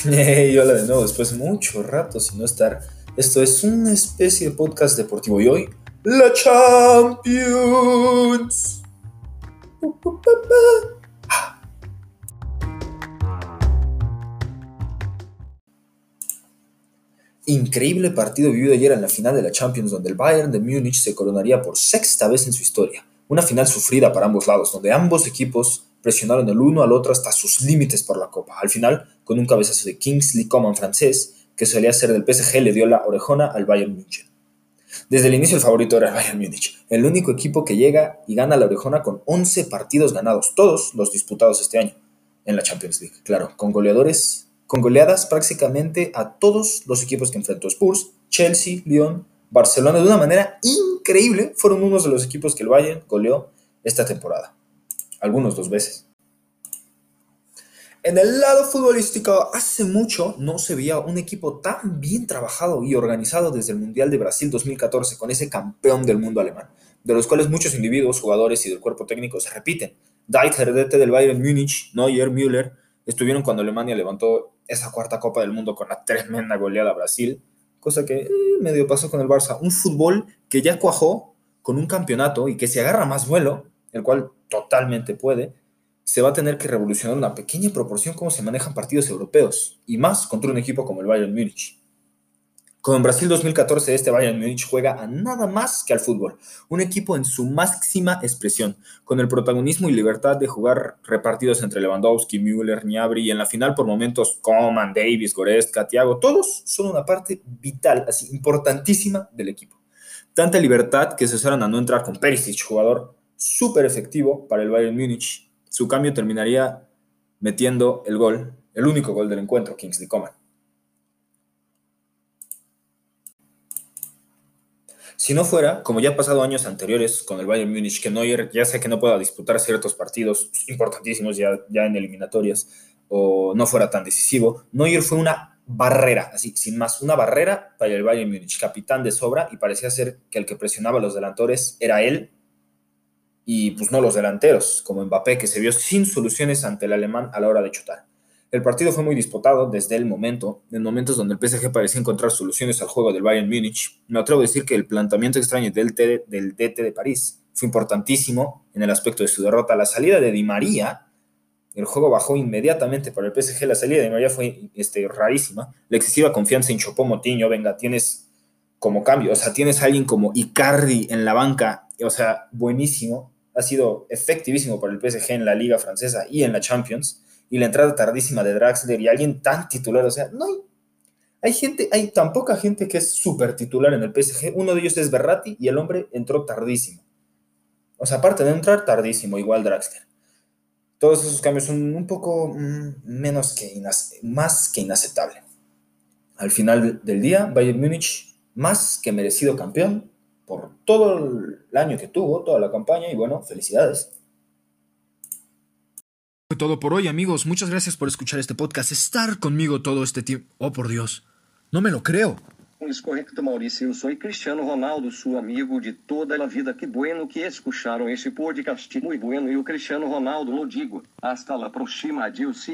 Hey, hola de nuevo, después de mucho rato sin no estar. Esto es una especie de podcast deportivo y hoy, la Champions. Increíble partido vivido ayer en la final de la Champions, donde el Bayern de Múnich se coronaría por sexta vez en su historia. Una final sufrida para ambos lados, donde ambos equipos presionaron el uno al otro hasta sus límites por la copa. Al final, con un cabezazo de Kingsley Coman francés, que solía ser del PSG, le dio la orejona al Bayern Múnich. Desde el inicio el favorito era el Bayern Múnich, el único equipo que llega y gana la orejona con 11 partidos ganados, todos los disputados este año en la Champions League, claro, con goleadores, con goleadas prácticamente a todos los equipos que enfrentó Spurs, Chelsea, Lyon, Barcelona, de una manera increíble, fueron unos de los equipos que el Bayern goleó esta temporada algunos dos veces. En el lado futbolístico, hace mucho no se veía un equipo tan bien trabajado y organizado desde el Mundial de Brasil 2014 con ese campeón del mundo alemán, de los cuales muchos individuos, jugadores y del cuerpo técnico se repiten. Deiter, DT del Bayern Múnich, Neuer, Müller, estuvieron cuando Alemania levantó esa cuarta Copa del Mundo con la tremenda goleada a Brasil, cosa que eh, medio pasó con el Barça. Un fútbol que ya cuajó con un campeonato y que se agarra más vuelo, el cual totalmente puede, se va a tener que revolucionar una pequeña proporción cómo se manejan partidos europeos, y más contra un equipo como el Bayern Múnich. Como en Brasil 2014, este Bayern Múnich juega a nada más que al fútbol, un equipo en su máxima expresión, con el protagonismo y libertad de jugar repartidos entre Lewandowski, Müller, Gnabry y en la final por momentos Coman, Davis, Goretzka, Thiago, todos son una parte vital, así importantísima del equipo. Tanta libertad que se usaron a no entrar con Perisic, jugador súper efectivo para el Bayern Múnich. Su cambio terminaría metiendo el gol, el único gol del encuentro, Kingsley Coman. Si no fuera, como ya ha pasado años anteriores con el Bayern Múnich, que Neuer ya sé que no pueda disputar ciertos partidos importantísimos ya, ya en eliminatorias, o no fuera tan decisivo, Neuer fue una barrera, así, sin más, una barrera para el Bayern Múnich, capitán de sobra, y parecía ser que el que presionaba a los delantores era él y pues no los delanteros, como Mbappé, que se vio sin soluciones ante el alemán a la hora de chutar. El partido fue muy disputado desde el momento, en momentos donde el PSG parecía encontrar soluciones al juego del Bayern Múnich. Me atrevo a decir que el planteamiento extraño del, del DT de París fue importantísimo en el aspecto de su derrota. La salida de Di María, el juego bajó inmediatamente para el PSG. La salida de Di María fue este, rarísima. La excesiva confianza en Chopó Motiño, venga, tienes como cambio, o sea, tienes a alguien como Icardi en la banca, o sea, buenísimo ha sido efectivísimo para el PSG en la liga francesa y en la Champions, y la entrada tardísima de Draxler y alguien tan titular, o sea, no hay, hay gente, hay tan poca gente que es súper titular en el PSG, uno de ellos es Berratti y el hombre entró tardísimo. O sea, aparte de entrar tardísimo, igual Draxler. Todos esos cambios son un poco mm, menos que más que inaceptable. Al final del día, Bayern Múnich, más que merecido campeón, por todo el año que tuvo, toda la campaña y bueno, felicidades. Fue todo por hoy amigos, muchas gracias por escuchar este podcast, estar conmigo todo este tiempo. Oh por Dios, no me lo creo. Es correcto, Mauricio. Eu sou Cristiano Ronaldo, su amigo de toda a vida. Que bueno que escucharon este podcast. Muy bueno. E o Cristiano Ronaldo lo digo. Hasta la próxima. Adiós.